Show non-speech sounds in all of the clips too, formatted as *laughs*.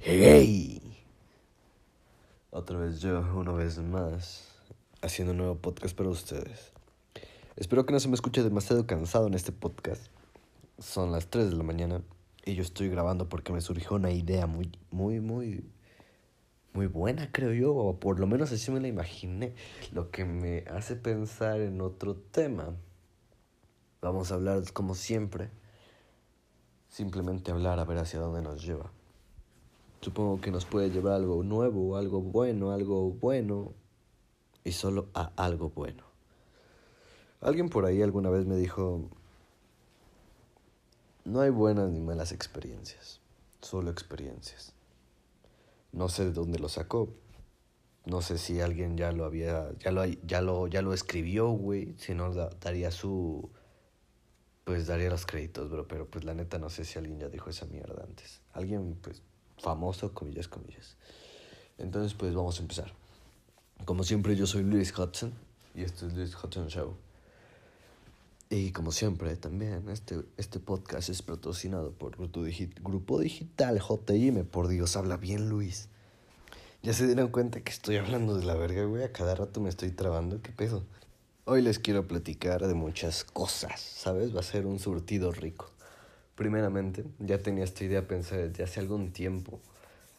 ¡Hey! Otra vez yo, una vez más, haciendo un nuevo podcast para ustedes. Espero que no se me escuche demasiado cansado en este podcast. Son las 3 de la mañana y yo estoy grabando porque me surgió una idea muy, muy, muy, muy buena, creo yo, o por lo menos así me la imaginé, lo que me hace pensar en otro tema. Vamos a hablar como siempre, simplemente hablar a ver hacia dónde nos lleva. Supongo que nos puede llevar algo nuevo, algo bueno, algo bueno y solo a algo bueno. Alguien por ahí alguna vez me dijo, no hay buenas ni malas experiencias, solo experiencias. No sé de dónde lo sacó. No sé si alguien ya lo había, ya lo, ya lo, ya lo escribió, güey. Si no, daría su, pues daría los créditos, bro. Pero pues la neta no sé si alguien ya dijo esa mierda antes. Alguien, pues, famoso, comillas, comillas. Entonces, pues vamos a empezar. Como siempre, yo soy Luis Hudson y esto es Luis Hudson Show. Y como siempre, también este, este podcast es patrocinado por Grupo Digital JM. Por Dios, habla bien Luis. Ya se dieron cuenta que estoy hablando de la verga, güey. A cada rato me estoy trabando. ¿Qué pedo? Hoy les quiero platicar de muchas cosas, ¿sabes? Va a ser un surtido rico. Primeramente, ya tenía esta idea pensada desde hace algún tiempo.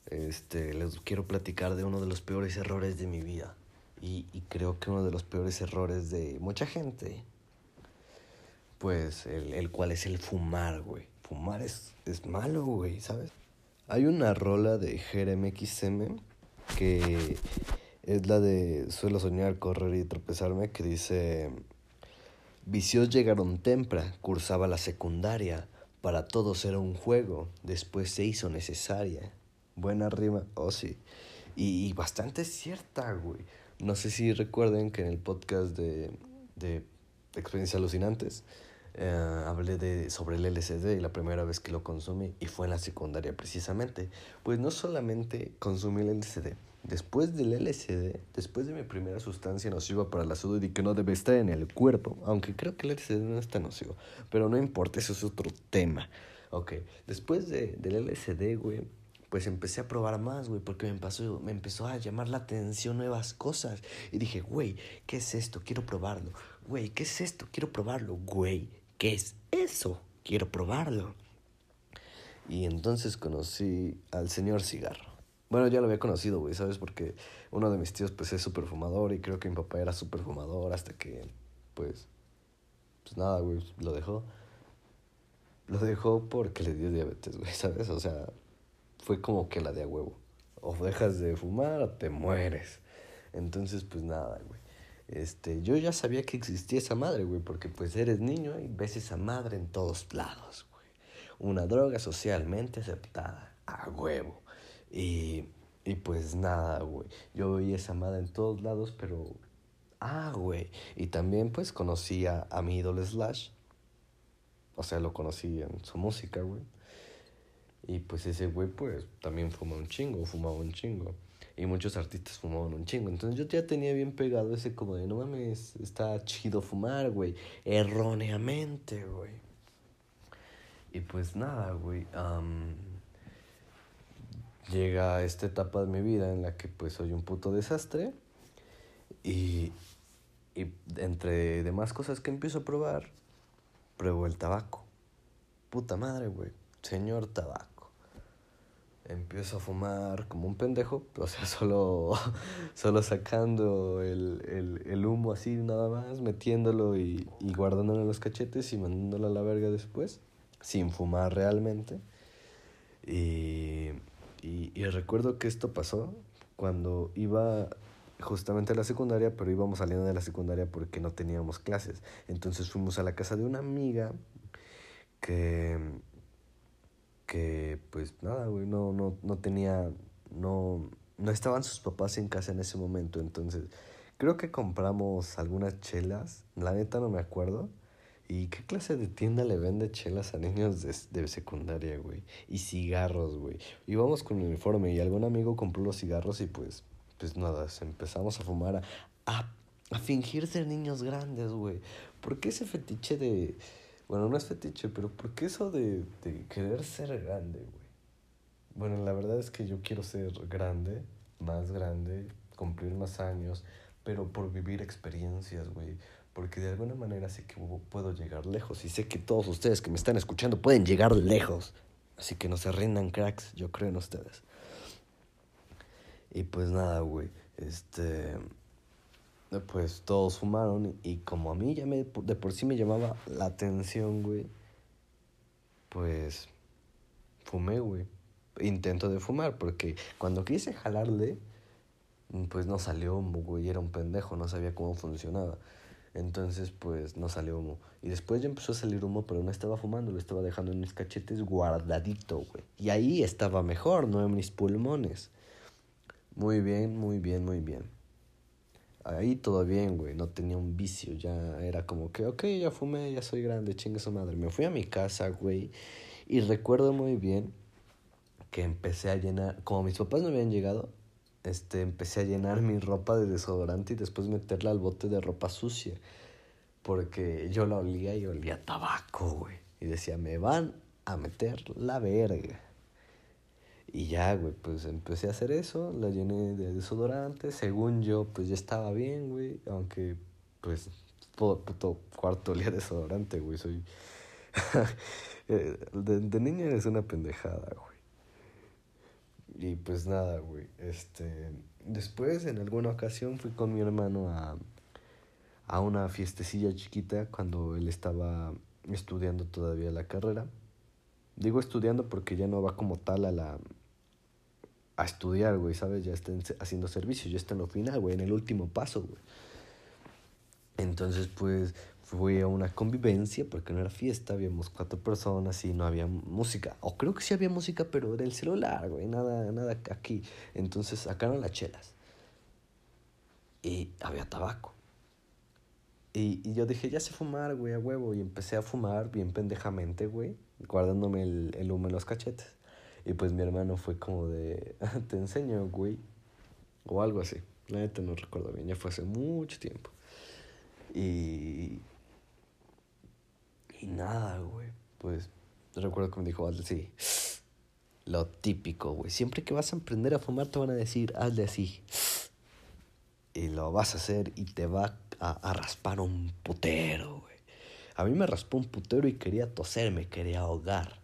Este, les quiero platicar de uno de los peores errores de mi vida. Y, creo que uno de los peores errores de mucha gente pues el, el cual es el fumar, güey. Fumar es, es malo, güey, ¿sabes? Hay una rola de Jeremy XM que es la de Suelo soñar, correr y tropezarme, que dice, vicios llegaron temprano, cursaba la secundaria, para todos era un juego, después se hizo necesaria. Buena rima, oh sí. Y, y bastante cierta, güey. No sé si recuerden que en el podcast de, de Experiencias Alucinantes, eh, hablé de, sobre el LSD y la primera vez que lo consumí y fue en la secundaria precisamente. Pues no solamente consumí el LSD, después del LSD, después de mi primera sustancia nociva para la salud y que no debe estar en el cuerpo, aunque creo que el LSD no está nocivo, pero no importa, eso es otro tema. Ok, después de, del LSD, güey, pues empecé a probar más, güey, porque me empezó, me empezó a llamar la atención nuevas cosas. Y dije, güey, ¿qué es esto? Quiero probarlo. Güey, ¿qué es esto? Quiero probarlo, güey. ¿qué es eso? Quiero probarlo. Y entonces conocí al señor cigarro. Bueno, ya lo había conocido, güey, ¿sabes? Porque uno de mis tíos, pues, es súper fumador y creo que mi papá era súper fumador hasta que, pues, pues nada, güey, lo dejó. Lo dejó porque le dio diabetes, güey, ¿sabes? O sea, fue como que la de a huevo. O dejas de fumar o te mueres. Entonces, pues nada, güey. Este, yo ya sabía que existía esa madre, güey, porque pues eres niño y ves esa madre en todos lados, güey. Una droga socialmente aceptada, a huevo. Y, y pues nada, güey. Yo veía esa madre en todos lados, pero... Ah, güey. Y también pues conocí a, mi ídolo Slash. O sea, lo conocí en su música, güey. Y pues ese güey pues también fuma un chingo, fumaba un chingo. Y muchos artistas fumaban un chingo. Entonces yo ya tenía bien pegado ese como de, no mames, está chido fumar, güey. Erróneamente, güey. Y pues nada, güey. Llega esta etapa de mi vida en la que pues soy un puto desastre. Y, y entre demás cosas que empiezo a probar, pruebo el tabaco. Puta madre, güey. Señor tabaco empiezo a fumar como un pendejo, *laughs* o sea, solo, *laughs* solo sacando el, el, el, humo así nada más, metiéndolo y, y guardándolo en los cachetes y mandándolo a la verga después, sin fumar realmente. Y, y, y recuerdo que esto pasó cuando iba justamente a la secundaria, pero íbamos saliendo de la secundaria porque no teníamos clases. Entonces fuimos a la casa de una amiga que que pues nada, güey, no, no, no tenía, no, no estaban sus papás en casa en ese momento, entonces creo que compramos algunas chelas, la neta no me acuerdo. ¿Y qué clase de tienda le vende chelas a niños de, de secundaria, güey? Y cigarros, güey. Íbamos con uniforme y algún amigo compró los cigarros y pues, pues nada, empezamos a fumar, a, a, a fingir ser niños grandes, güey. ¿Por qué ese fetiche de bueno, no es fetiche, pero ¿por qué eso de, de querer ser grande, güey? bueno, la verdad es que yo quiero ser grande, más grande, cumplir más años, pero por vivir experiencias, güey. Porque de alguna manera sé que puedo llegar lejos y sé que todos ustedes que me están escuchando pueden llegar lejos. Así que no se rindan, cracks, yo creo en ustedes. Y pues nada, güey, este... Pues todos fumaron y como a mí ya me, de por sí me llamaba la atención, güey, pues fumé, güey. Intento de fumar, porque cuando quise jalarle, pues no salió humo, güey, era un pendejo, no sabía cómo funcionaba. Entonces, pues no salió humo. Y después ya empezó a salir humo, pero no estaba fumando, lo estaba dejando en mis cachetes guardadito, güey. Y ahí estaba mejor, no en mis pulmones. Muy bien, muy bien, muy bien. Ahí todo bien, güey, no tenía un vicio, ya era como que, ok, ya fumé, ya soy grande, chingue su madre. Me fui a mi casa, güey, y recuerdo muy bien que empecé a llenar, como mis papás no habían llegado, este, empecé a llenar mi ropa de desodorante y después meterla al bote de ropa sucia. Porque yo la olía y olía tabaco, güey. Y decía, me van a meter la verga. Y ya, güey, pues empecé a hacer eso, la llené de desodorante. Según yo, pues ya estaba bien, güey. Aunque, pues, todo puto cuarto olía desodorante, güey. Soy. *laughs* Eh, de, de niño eres una pendejada, güey. Y pues nada, güey. Este, después, en alguna ocasión, fui con mi hermano a, a una fiestecilla chiquita cuando él estaba estudiando todavía la carrera. Digo estudiando porque ya no va como tal a la a estudiar, güey, ¿sabes? Ya está haciendo servicio, ya está en lo final, güey, en el último paso, güey. Entonces, pues, fui a una convivencia, porque no era fiesta, habíamos cuatro personas y no había música. O creo que sí había música, pero era el celular, güey, nada, nada aquí. Entonces sacaron las chelas. Y había tabaco. Y, y yo dije, ya sé fumar, güey, a huevo. Y empecé a fumar bien pendejamente, güey, guardándome el, el humo en los cachetes. Y pues mi hermano fue como de, *laughs* te enseño, güey. O algo así. La neta no recuerdo bien, ya fue hace mucho tiempo. Y, y nada, güey. Pues recuerdo que me dijo, hazle así. Lo típico, güey. Siempre que vas a aprender a fumar te van a decir, hazle así. Y lo vas a hacer y te va a, a raspar un putero, güey. A mí me raspó un putero y quería toser, me quería ahogar.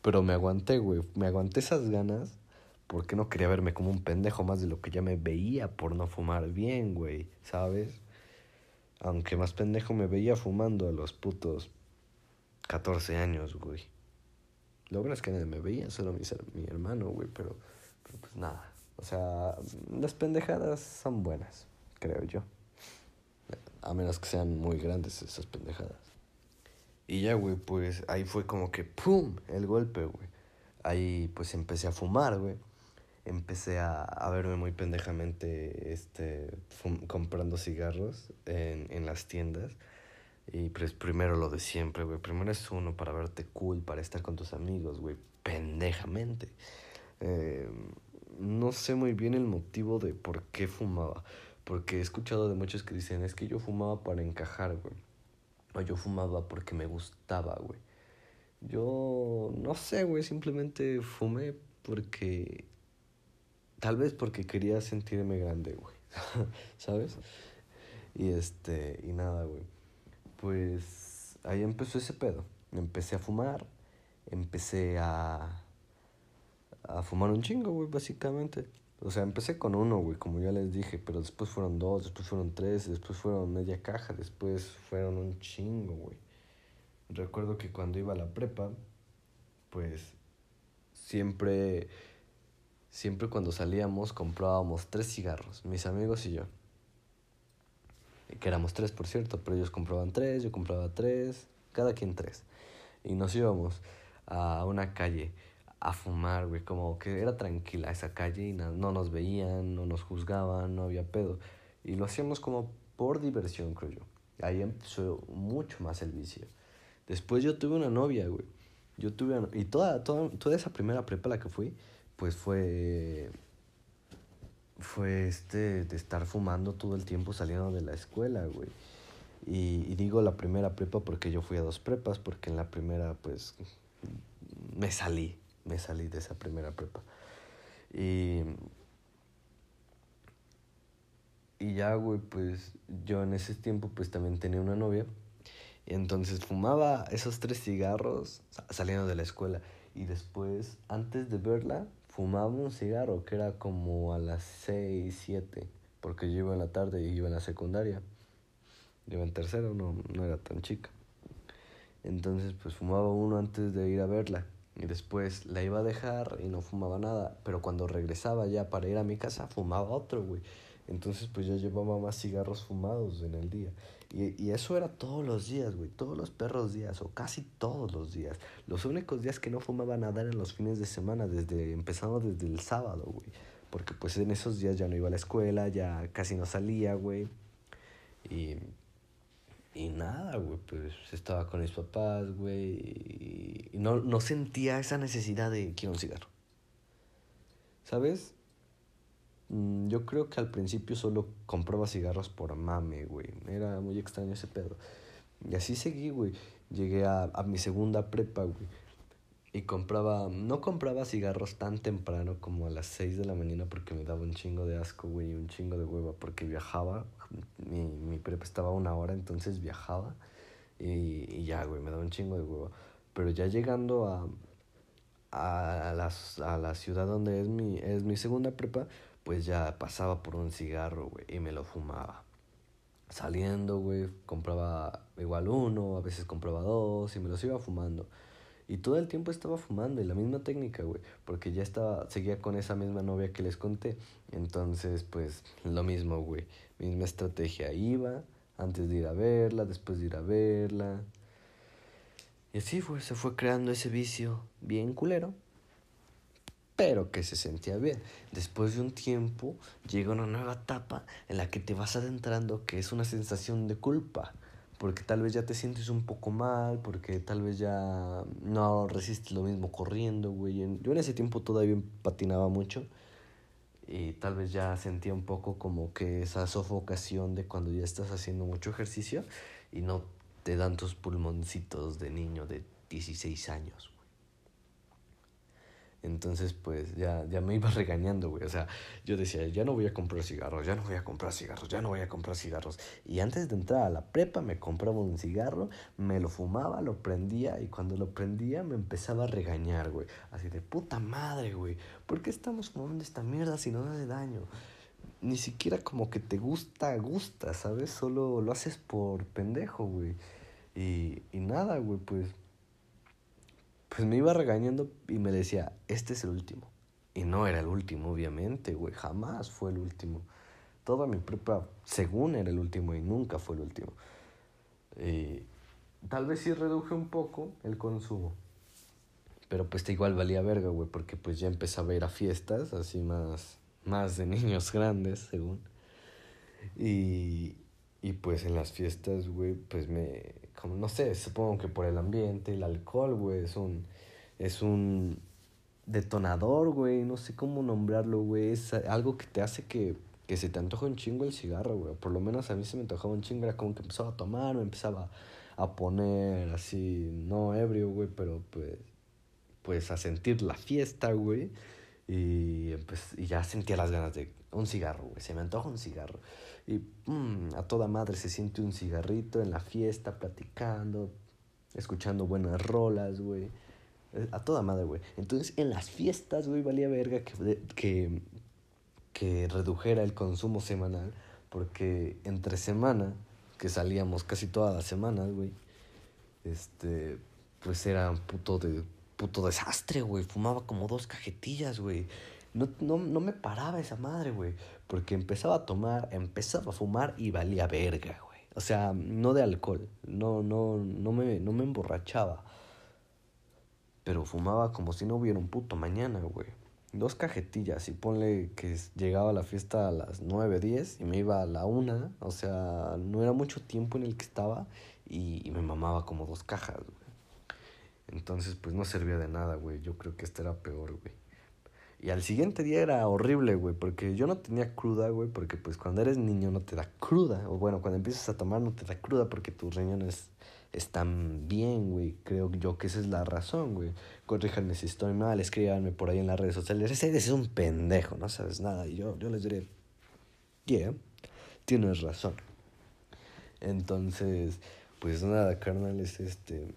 Pero me aguanté, güey. Me aguanté esas ganas porque no quería verme como un pendejo más de lo que ya me veía por no fumar bien, güey. ¿Sabes? Aunque más pendejo me veía fumando a los putos 14 años, güey. Lo bueno es que me veía, solo mi, mi hermano, güey, pero, pero pues nada. O sea, las pendejadas son buenas, creo yo. A menos que sean muy grandes esas pendejadas. Y ya, güey, pues ahí fue como que ¡pum! El golpe, güey. Ahí pues empecé a fumar, güey empecé a, a verme muy pendejamente este, comprando cigarros en, en las tiendas. Y pues primero lo de siempre, güey. Primero es uno para verte cool, para estar con tus amigos, güey. Pendejamente. Eh, no sé muy bien el motivo de por qué fumaba. Porque he escuchado de muchos que dicen, es que yo fumaba para encajar, güey. O yo fumaba porque me gustaba, güey. Yo no sé, güey. Simplemente fumé porque Tal vez porque quería sentirme grande, güey. *laughs* ¿Sabes? Y este, y nada, güey. Pues ahí empezó ese pedo. Empecé a fumar, empecé a, a fumar un chingo, güey, básicamente. O sea, empecé con uno, güey, como ya les dije, pero después fueron dos, después fueron tres, después fueron media caja, después fueron un chingo, güey. Recuerdo que cuando iba a la prepa, pues siempre siempre cuando salíamos comprábamos tres cigarros, mis amigos y yo. Que éramos tres, por cierto, pero ellos compraban tres, yo compraba tres, cada quien tres. Y nos íbamos a una calle a fumar, güey, como que era tranquila esa calle y no, no nos veían, no nos juzgaban, no había pedo. Y lo hacíamos como por diversión, creo yo. Ahí empezó mucho más el vicio. Después yo tuve una novia, güey. Yo tuve y toda, toda, toda esa primera prepa la que fui, pues fue fue este de estar fumando todo el tiempo saliendo de la escuela, güey. Y, digo la primera prepa porque yo fui a dos prepas, porque en la primera pues me salí, me salí de esa primera prepa. Y, y ya, güey, pues yo en ese tiempo pues también tenía una novia. Y entonces fumaba esos tres cigarros saliendo de la escuela. Y después, antes de verla, fumaba un cigarro que era como a las 6, 7. Porque yo iba en la tarde y iba en la secundaria. Yo iba en tercero, no, no era tan chica. Entonces, pues fumaba uno antes de ir a verla. Y después la iba a dejar y no fumaba nada. Pero cuando regresaba ya para ir a mi casa, fumaba otro, güey. Entonces, pues yo llevaba más cigarros fumados en el día. Y, y eso era todos los días, güey. Todos los perros días, o casi todos los días. Los únicos días que no fumaba nada eran los fines de semana, desde empezando desde el sábado, güey. Porque pues en esos días ya no iba a la escuela, ya casi no salía, güey. Y, y nada, güey, pues estaba con mis papás, güey. Y, no, no sentía esa necesidad de quiero un cigarro. ¿Sabes? Mm, yo creo que al principio solo compraba cigarros por mame, güey. Era muy extraño ese pedo. Y así seguí, güey. Llegué a, a mi segunda prepa, güey. Y compraba, no compraba cigarros tan temprano como a las 6 de la mañana porque me daba un chingo de asco, güey, y un chingo de hueva porque viajaba. Mi, mi prepa estaba a una hora, entonces viajaba. Y, y ya, güey, me daba un chingo de hueva. Pero ya llegando a, a, las, a la ciudad donde es mi, es mi segunda prepa, pues ya pasaba por un cigarro, güey, y me lo fumaba. Saliendo, güey, compraba igual uno, a veces compraba dos y me los iba fumando. Y todo el tiempo estaba fumando y la misma técnica, güey, porque ya estaba, seguía con esa misma novia que les conté. Entonces, pues, lo mismo, güey, misma estrategia. Iba antes de ir a verla, después de ir a verla. Y así fue, se fue creando ese vicio bien culero, pero que se sentía bien. Después de un tiempo llega una nueva etapa en la que te vas adentrando que es una sensación de culpa, porque tal vez ya te sientes un poco mal, porque tal vez ya no resistes lo mismo corriendo, güey. Yo en ese tiempo todavía patinaba mucho y tal vez ya sentía un poco como que esa sofocación de cuando ya estás haciendo mucho ejercicio y no te dan tus pulmoncitos de niño de 16 años. Entonces, pues ya, ya me iba *laughs* regañando, güey. O sea, yo decía, ya no voy a comprar cigarros, ya no voy a comprar cigarros, ya no voy a comprar cigarros. Y antes de entrar a la prepa me compraba un cigarro, me lo fumaba, lo prendía y cuando lo prendía me empezaba a regañar, güey. Así de puta madre, güey. ¿Por qué estamos fumando esta mierda si no hace daño? Ni siquiera como que te gusta, gusta, ¿sabes? Solo lo haces por pendejo, güey. Y, y nada, güey, pues pues me iba regañando y me decía, este es el último. Y no era el último, obviamente, güey, jamás fue el último. Toda mi prepa, según era el último y nunca fue el último. Tal vez sí reduje un poco el consumo. Pero pues igual valía verga, güey, porque pues ya empezaba a ir a fiestas, así más, más de niños *laughs* grandes, según. Y, y pues en las fiestas, güey, pues me, como no sé, supongo que por el ambiente, el alcohol, güey, es un, es un detonador, güey, no sé cómo nombrarlo, güey, es algo que te hace que, que se te antoja un chingo el cigarro, güey, por lo menos a mí se me antojaba un chingo, era como que empezaba a tomar, me empezaba a poner así, no ebrio, güey, pero pues, pues a sentir la fiesta, güey, y, pues, y ya sentía las ganas de un cigarro, güey, se me antoja un cigarro. Y mm, a toda madre se siente un cigarrito en la fiesta, platicando, escuchando buenas rolas, güey. Eh, a toda madre, güey. Entonces, en las fiestas, güey, valía verga que, que, que redujera el consumo semanal. Porque entre semana, que salíamos casi todas las semanas, güey, este, pues era un puto, de, puto desastre, güey. Fumaba como dos cajetillas, güey. No, no, no me paraba esa madre, güey. Porque empezaba a tomar, empezaba a fumar y valía verga, güey. O sea, no de alcohol. No, no, no me, no me emborrachaba. Pero fumaba como si no hubiera un puto mañana, güey. Dos cajetillas y ponle que llegaba a la fiesta a las 9, 10 y me iba a la una. O sea, no era mucho tiempo en el que estaba y, y me mamaba como dos cajas, güey. Entonces, pues no servía de nada, güey. Yo creo que este era peor, güey. Y al siguiente día era horrible, güey, porque yo no tenía cruda, güey, porque pues cuando eres niño no te da cruda. O bueno, cuando empiezas a tomar no te da cruda porque tus riñones están bien, güey. Creo yo que esa es la razón, güey. Corríjanme si estoy mal, escríbanme por ahí en las redes sociales. Ese es un pendejo, no sabes nada. Y yo, yo les diré, yeah, tienes razón. Entonces, pues nada, carnales, este.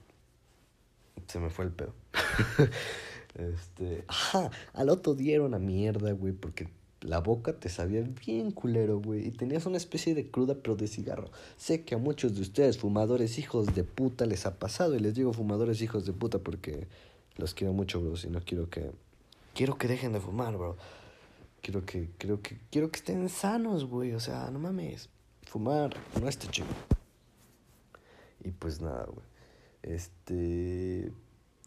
Se me fue el pedo. *laughs* este. Ajá, al otro día era una mierda, güey, porque la boca te sabía bien culero, güey, y tenías una especie de cruda pero de cigarro. Sé que a muchos de ustedes, fumadores hijos de puta, les ha pasado, y les digo fumadores hijos de puta porque los quiero mucho, bro, y no quiero que... Quiero que dejen de fumar, bro. Quiero que, creo que, quiero que estén sanos, güey, o sea, no mames. Fumar no está chido. Y pues nada, güey. Este...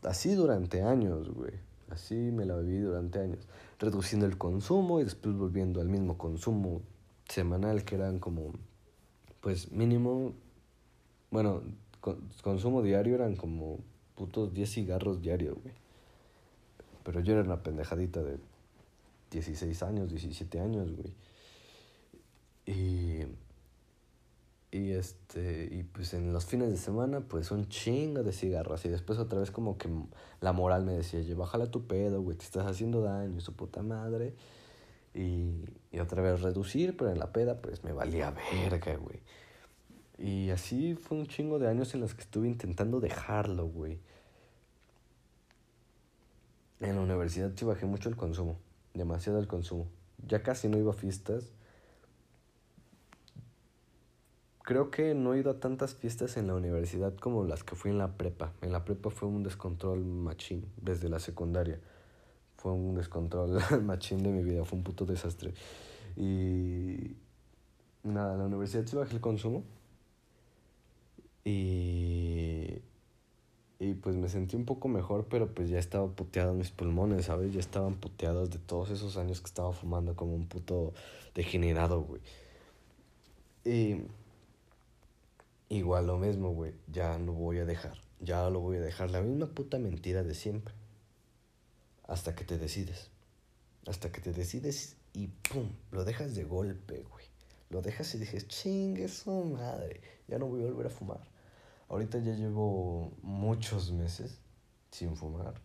Así durante años, güey. Así me la viví durante años reduciendo el consumo y después volviendo al mismo consumo semanal que eran como, pues mínimo, bueno, consumo diario eran como putos 10 cigarros diarios, güey. Pero yo era una pendejadita de 16 años, 17 años, güey. Y y este, y pues en los fines de semana, pues un chingo de cigarros. Y después otra vez como que la moral me decía, oye, bájala tu pedo, güey, te estás haciendo daño, su puta madre. Y, y otra vez reducir, pero en la peda, pues me valía verga, güey. Y así fue un chingo de años en los que estuve intentando dejarlo, güey. En la universidad sí bajé mucho el consumo, demasiado el consumo. Ya casi no iba a fiestas Creo que no he ido a tantas fiestas en la universidad como las que fui en la prepa. En la prepa fue un descontrol machín desde la secundaria. Fue un descontrol *laughs* machín de mi vida, fue un puto desastre. Y nada, la universidad sí bajé el consumo. Y y pues me sentí un poco mejor, pero pues ya estaba puteado mis pulmones, ¿sabes? Ya estaban puteados de todos esos años que estaba fumando como un puto degenerado, güey. Y Igual lo mismo, güey. Ya lo voy a dejar. Ya lo voy a dejar. La misma puta mentira de siempre. Hasta que te decides. Hasta que te decides y pum, lo dejas de golpe, güey. Lo dejas y dices, chingue su madre. Ya no voy a volver a fumar. Ahorita ya llevo muchos meses sin fumar.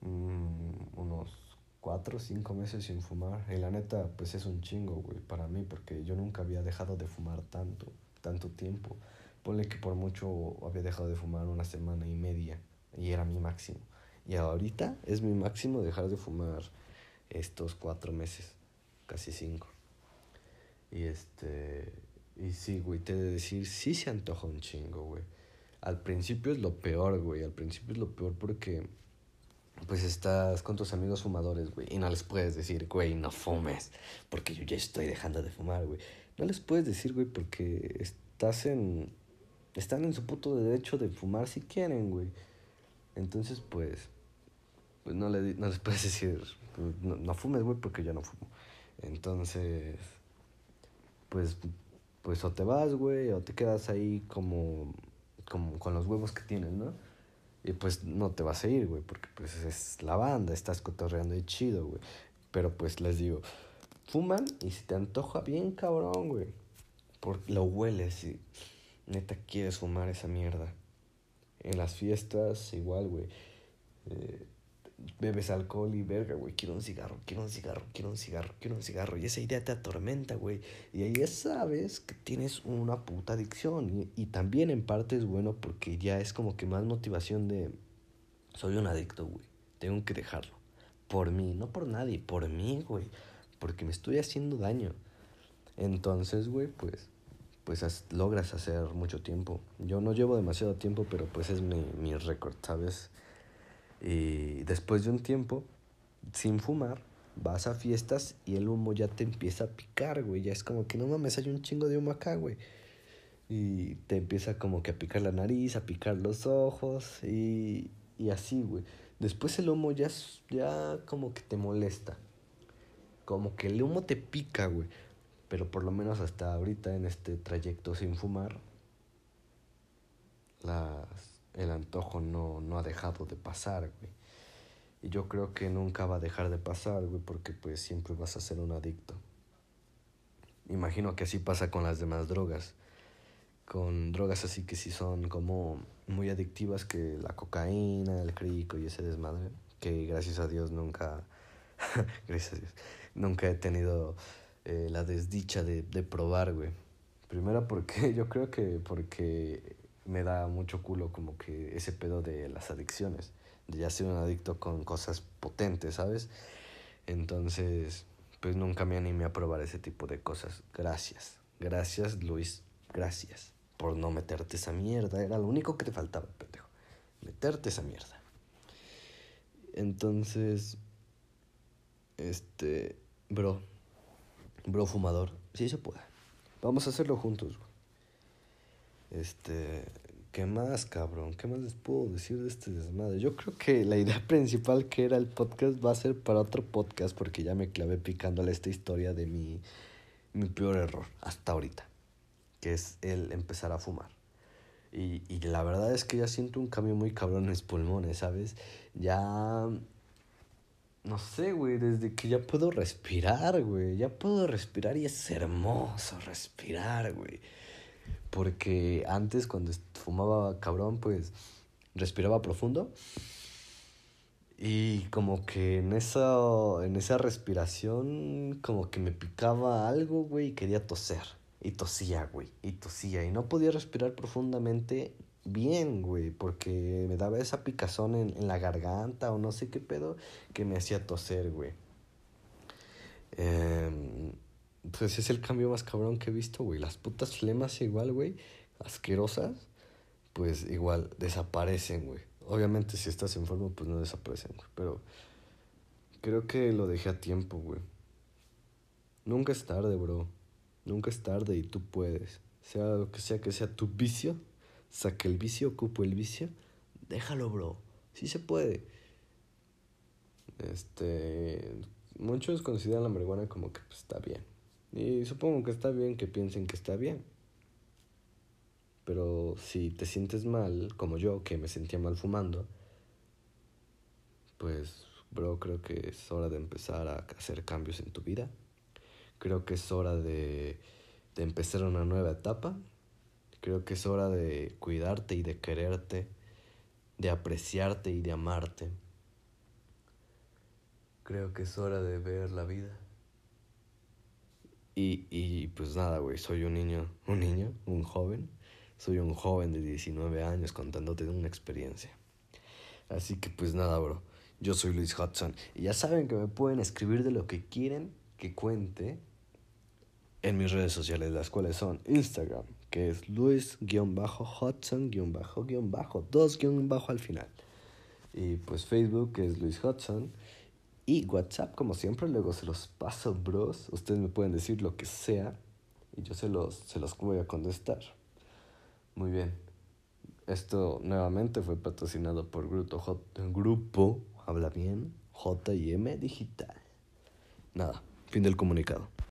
Mm, unos cuatro o cinco meses sin fumar. Y la neta, pues es un chingo, güey, para mí, porque yo nunca había dejado de fumar tanto tanto tiempo. Ponle que por mucho había dejado de fumar una semana y media y era mi máximo. Y ahorita es mi máximo dejar de fumar estos cuatro meses, casi cinco. Y este, y sí, güey, te he de decir, sí se antoja un chingo, güey. Al principio es lo peor, güey, al principio es lo peor porque pues estás con tus amigos fumadores, güey, y no les puedes decir, güey, no fumes, porque yo ya estoy dejando de fumar, güey. No les puedes decir, güey, porque estás en. Están en su puto derecho de fumar si quieren, güey. Entonces, pues. Pues no, le, no les puedes decir, no, no fumes, güey, porque yo no fumo. Entonces. Pues. Pues o te vas, güey, o te quedas ahí como. Como con los huevos que tienes, ¿no? Y pues no te vas a ir, güey, porque pues es la banda, estás cotorreando y chido, güey. Pero pues les digo, fuman y si te antoja bien cabrón, güey. Porque lo hueles y neta quieres fumar esa mierda. En las fiestas igual, güey. Eh, bebes alcohol y verga, güey. Quiero un cigarro, quiero un cigarro, quiero un cigarro, quiero un cigarro. Y esa idea te atormenta, güey. Y ahí ya sabes que tienes una puta adicción. Y, y también en parte es bueno porque ya es como que más motivación de... Soy un adicto, güey. Tengo que dejarlo. Por mí, no por nadie, por mí, güey porque me estoy haciendo daño. Entonces, güey, pues, pues logras hacer mucho tiempo. Yo no llevo demasiado tiempo, pero pues es mi, mi récord, ¿sabes? Y después de un tiempo, sin fumar, vas a fiestas y el humo ya te empieza a picar, güey. Ya es como que no mames, hay un chingo de humo acá, güey. Y te empieza como que a picar la nariz, a picar los ojos y, y así, güey. Después el humo ya, ya como que te molesta como que el humo te pica, güey. Pero por lo menos hasta ahorita en este trayecto sin fumar, las, el antojo no, no ha dejado de pasar, güey. Y yo creo que nunca va a dejar de pasar, güey, porque pues siempre vas a ser un adicto. Imagino que así pasa con las demás drogas. con drogas así que sí son como muy adictivas que la cocaína, el crico y ese desmadre, que gracias a Dios nunca, *laughs* gracias a Dios, nunca he tenido eh, la desdicha de, de probar, güey. Primero porque *laughs* yo creo que porque me da mucho culo como que ese pedo de las adicciones, de ya ser un adicto con cosas potentes, ¿sabes? Entonces, pues nunca me animé a probar ese tipo de cosas. Gracias, gracias Luis, gracias por no meterte esa mierda. Era lo único que te faltaba, pendejo. Meterte esa mierda. Entonces, este, bro, bro fumador, sí se puede. Vamos a hacerlo juntos, Este, ¿qué más, cabrón? ¿Qué más les puedo decir de este desmadre? Yo creo que la idea *laughs* principal que era el podcast va a ser para otro podcast porque ya me clavé picándole esta historia de mi, mi peor error hasta ahorita que es el empezar a fumar. Y, y la verdad es que ya siento un cambio muy cabrón en mis pulmones, ¿sabes? Ya... No sé, güey, desde que ya puedo respirar, güey. Ya puedo respirar y es hermoso respirar, güey. Porque antes cuando fumaba cabrón, pues respiraba profundo. Y como que en esa, en esa respiración, como que me picaba algo, güey, y quería toser. Y tosía, güey, y tosía. Y no podía respirar profundamente bien, güey, porque me daba esa picazón en, en la garganta o no sé qué pedo que me hacía toser, güey. Eh, pues es el cambio más cabrón que he visto, güey. Las putas flemas igual, güey, asquerosas, pues igual desaparecen, güey. Obviamente si estás enfermo, pues no desaparecen, güey. Pero creo que lo dejé a tiempo, güey. Nunca es tarde, bro. Nunca es tarde y tú puedes. Sea lo que sea que sea tu vicio, saque el vicio, ocupo el vicio, déjalo, bro. Sí se puede. Este. Muchos consideran la marihuana como que pues, está bien. Y supongo que está bien que piensen que está bien. Pero si te sientes mal, como yo, que me sentía mal fumando, pues, bro, creo que es hora de empezar a hacer cambios en tu vida. Creo que es hora de, de empezar una nueva etapa. Creo que es hora de cuidarte y de quererte, de apreciarte y de amarte. Creo que es hora de ver la vida. Y, y pues nada, güey, soy un niño, un niño, un joven. Soy un joven de 19 años contándote una experiencia. Así que pues nada, bro. Yo soy Luis Hudson. Y ya saben que me pueden escribir de lo que quieren que cuente en mis redes sociales, las cuales son Instagram, que es Luis-Hudson-Bajo, dos guion bajo al final. Y pues Facebook, que es Luis Hudson. Y WhatsApp, como siempre, luego se los paso, bros. Ustedes me pueden decir lo que sea y yo se los, se los voy a contestar. Muy bien. Esto nuevamente fue patrocinado por Grupo, J, Grupo Habla Bien, JM Digital. Nada, fin del comunicado.